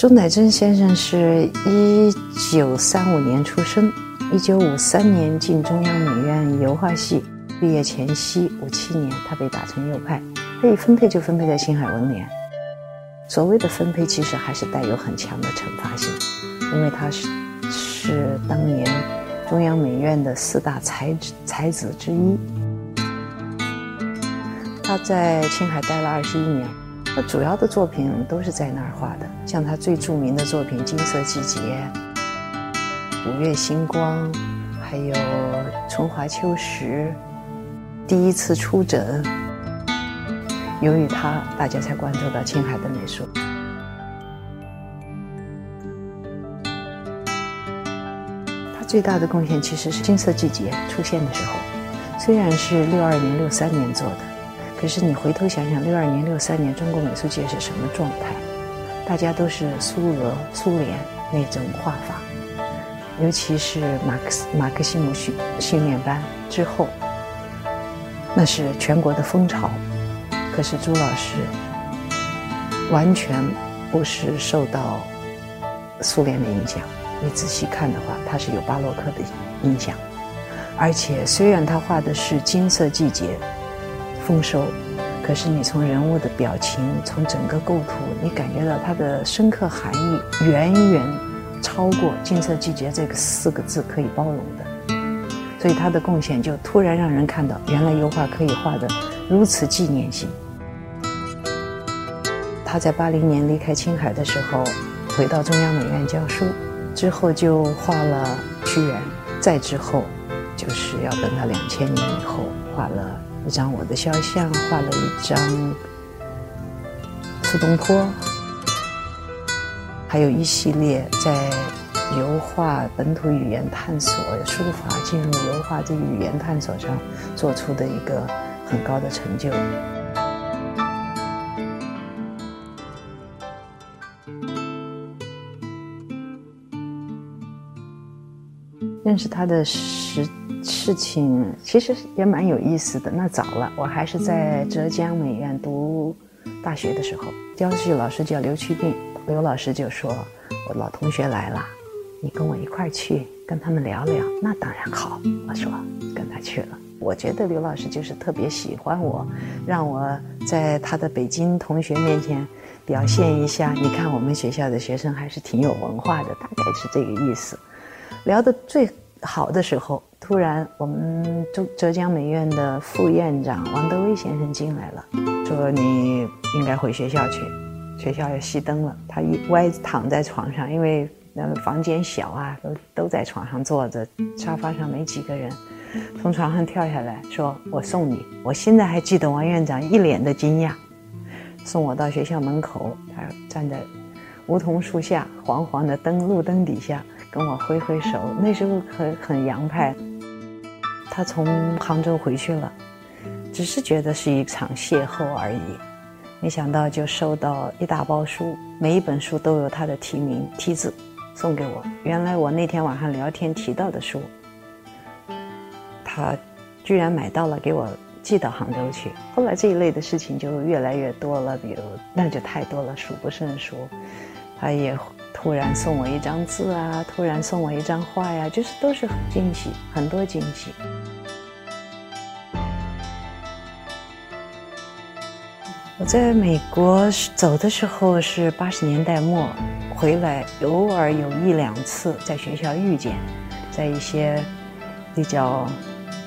钟乃真先生是一九三五年出生，一九五三年进中央美院油画系，毕业前夕五七年他被打成右派，他一分配就分配在青海文联。所谓的分配其实还是带有很强的惩罚性，因为他是是当年中央美院的四大才子才子之一。他在青海待了二十一年，他主要的作品都是在那儿画的，像他最著名的作品《金色季节》《五月星光》，还有《春华秋实》《第一次出诊》。由于他，大家才关注到青海的美术。他最大的贡献其实是《金色季节》出现的时候，虽然是六二年、六三年做的，可是你回头想想，六二年、六三年中国美术界是什么状态？大家都是苏俄、苏联那种画法，尤其是马克思、马克西姆训训练班之后，那是全国的风潮。可是朱老师完全不是受到苏联的影响。你仔细看的话，他是有巴洛克的影响。而且虽然他画的是金色季节丰收，可是你从人物的表情，从整个构图，你感觉到它的深刻含义远远超过“金色季节”这个四个字可以包容的。所以他的贡献就突然让人看到，原来油画可以画的如此纪念性。他在八零年离开青海的时候，回到中央美院教书，之后就画了屈原，再之后，就是要等到两千年以后，画了张我的肖像，画了一张苏东坡，还有一系列在油画本土语言探索、书法进入油画这语言探索上做出的一个很高的成就。认识他的事事情其实也蛮有意思的。那早了，我还是在浙江美院读大学的时候，教学老师叫刘去病，刘老师就说：“我老同学来了，你跟我一块儿去跟他们聊聊。”那当然好，我说跟他去了。我觉得刘老师就是特别喜欢我，让我在他的北京同学面前表现一下。你看我们学校的学生还是挺有文化的，大概是这个意思。聊得最好的时候，突然我们浙浙江美院的副院长王德威先生进来了，说你应该回学校去，学校要熄灯了。他一歪躺在床上，因为那个房间小啊，都都在床上坐着，沙发上没几个人，从床上跳下来说：“我送你。”我现在还记得王院长一脸的惊讶，送我到学校门口，他站在梧桐树下，黄黄的灯路灯底下。跟我挥挥手，那时候很很洋派。他从杭州回去了，只是觉得是一场邂逅而已，没想到就收到一大包书，每一本书都有他的题名题字，送给我。原来我那天晚上聊天提到的书，他居然买到了，给我寄到杭州去。后来这一类的事情就越来越多了，比如那就太多了，数不胜数。他也。突然送我一张字啊！突然送我一张画呀！就是都是惊喜，很多惊喜。我在美国走的时候是八十年代末，回来偶尔有一两次在学校遇见，在一些比较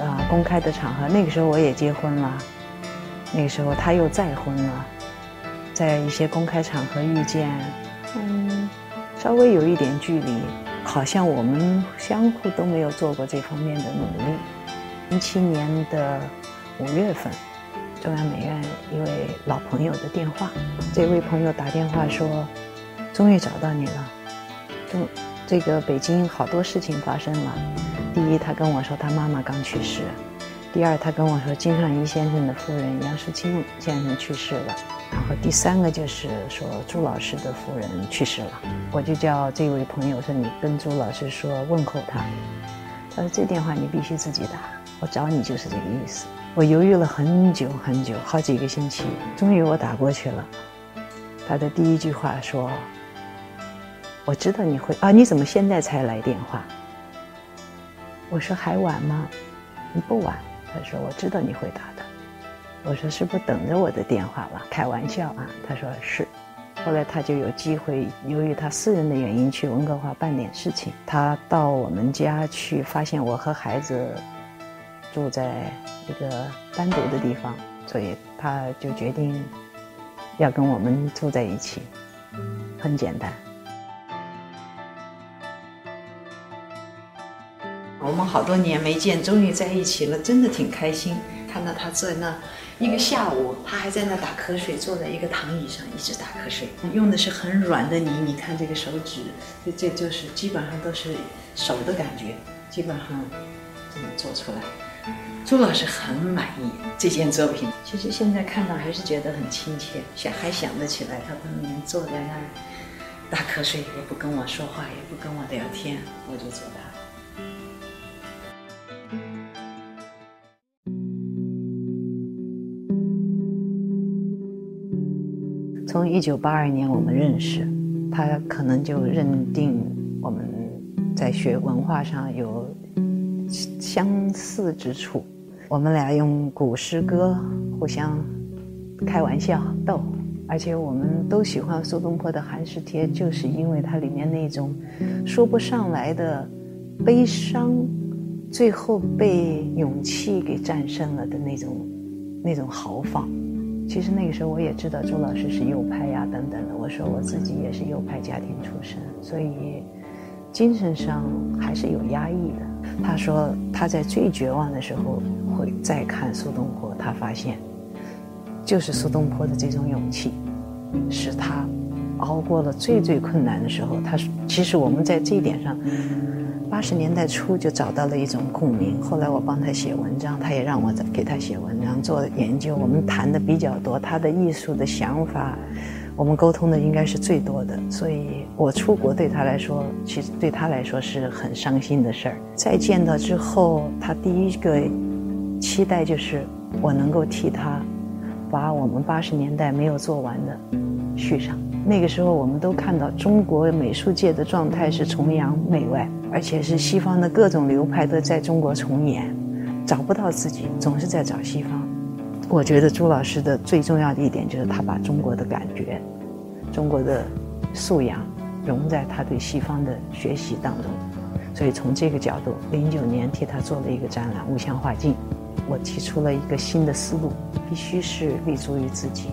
啊公开的场合。那个时候我也结婚了，那个时候他又再婚了，在一些公开场合遇见，嗯。稍微有一点距离，好像我们相互都没有做过这方面的努力。零七年的五月份，中央美院一位老朋友的电话，这位朋友打电话说：“终于找到你了。”中这个北京好多事情发生了。第一，他跟我说他妈妈刚去世；第二，他跟我说金尚一先生的夫人杨淑清先生去世了。然后第三个就是说朱老师的夫人去世了，我就叫这位朋友说你跟朱老师说问候他。他说这电话你必须自己打，我找你就是这个意思。我犹豫了很久很久，好几个星期，终于我打过去了。他的第一句话说：“我知道你会啊，你怎么现在才来电话？我说还晚吗？你不晚。他说我知道你会打的。我说是不是等着我的电话吧？开玩笑啊。他说是。后来他就有机会，由于他私人的原因去温哥华办点事情。他到我们家去，发现我和孩子住在一个单独的地方，所以他就决定要跟我们住在一起。很简单。我们好多年没见，终于在一起了，真的挺开心。看到他在那一个下午，他还在那打瞌睡，坐在一个躺椅上一直打瞌睡。用的是很软的泥，你看这个手指，这这就是基本上都是手的感觉，基本上这么做出来。朱老师很满意这件作品。其实现在看到还是觉得很亲切，想还想得起来他当年坐在那儿打瞌睡，也不跟我说话，也不跟我聊天，我就做他。从一九八二年我们认识，他可能就认定我们在学文化上有相似之处。我们俩用古诗歌互相开玩笑逗，而且我们都喜欢苏东坡的《寒食帖》，就是因为它里面那种说不上来的悲伤，最后被勇气给战胜了的那种那种豪放。其实那个时候我也知道周老师是右派呀，等等的。我说我自己也是右派家庭出身，所以精神上还是有压抑的。他说他在最绝望的时候会再看苏东坡，他发现就是苏东坡的这种勇气，使他熬过了最最困难的时候。他说，其实我们在这一点上。八十年代初就找到了一种共鸣，后来我帮他写文章，他也让我给他写文章做研究。我们谈的比较多，他的艺术的想法，我们沟通的应该是最多的。所以我出国对他来说，其实对他来说是很伤心的事儿。再见到之后，他第一个期待就是我能够替他把我们八十年代没有做完的续上。那个时候，我们都看到中国美术界的状态是崇洋媚外。而且是西方的各种流派都在中国重演，找不到自己，总是在找西方。我觉得朱老师的最重要的一点就是他把中国的感觉、中国的素养融在他对西方的学习当中。所以从这个角度，零九年替他做了一个展览《物象画境》，我提出了一个新的思路：必须是立足于自己。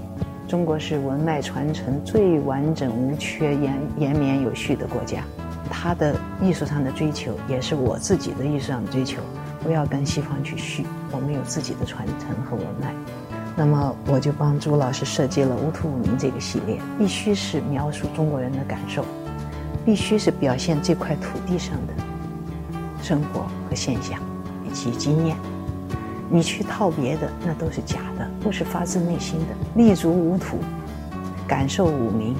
中国是文脉传承最完整无缺、延延绵有序的国家。他的艺术上的追求，也是我自己的艺术上的追求，不要跟西方去续，我们有自己的传承和文脉。那么，我就帮朱老师设计了“无土无名”这个系列，必须是描述中国人的感受，必须是表现这块土地上的生活和现象以及经验。你去套别的，那都是假的，都是发自内心的。立足无土，感受无名，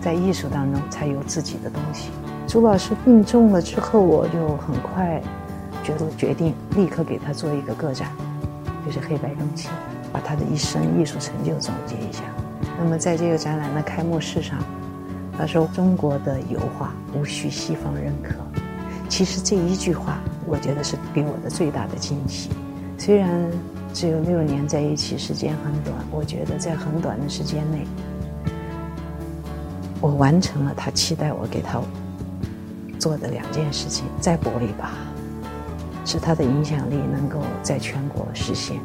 在艺术当中才有自己的东西。朱老师病重了之后，我就很快觉得决定立刻给他做一个个展，就是黑白中期，把他的一生艺术成就总结一下。那么在这个展览的开幕式上，他说：“中国的油画无需西方认可。”其实这一句话，我觉得是给我的最大的惊喜。虽然只有六年在一起，时间很短，我觉得在很短的时间内，我完成了他期待我给他。做的两件事情，再搏一把，使他的影响力能够在全国实现。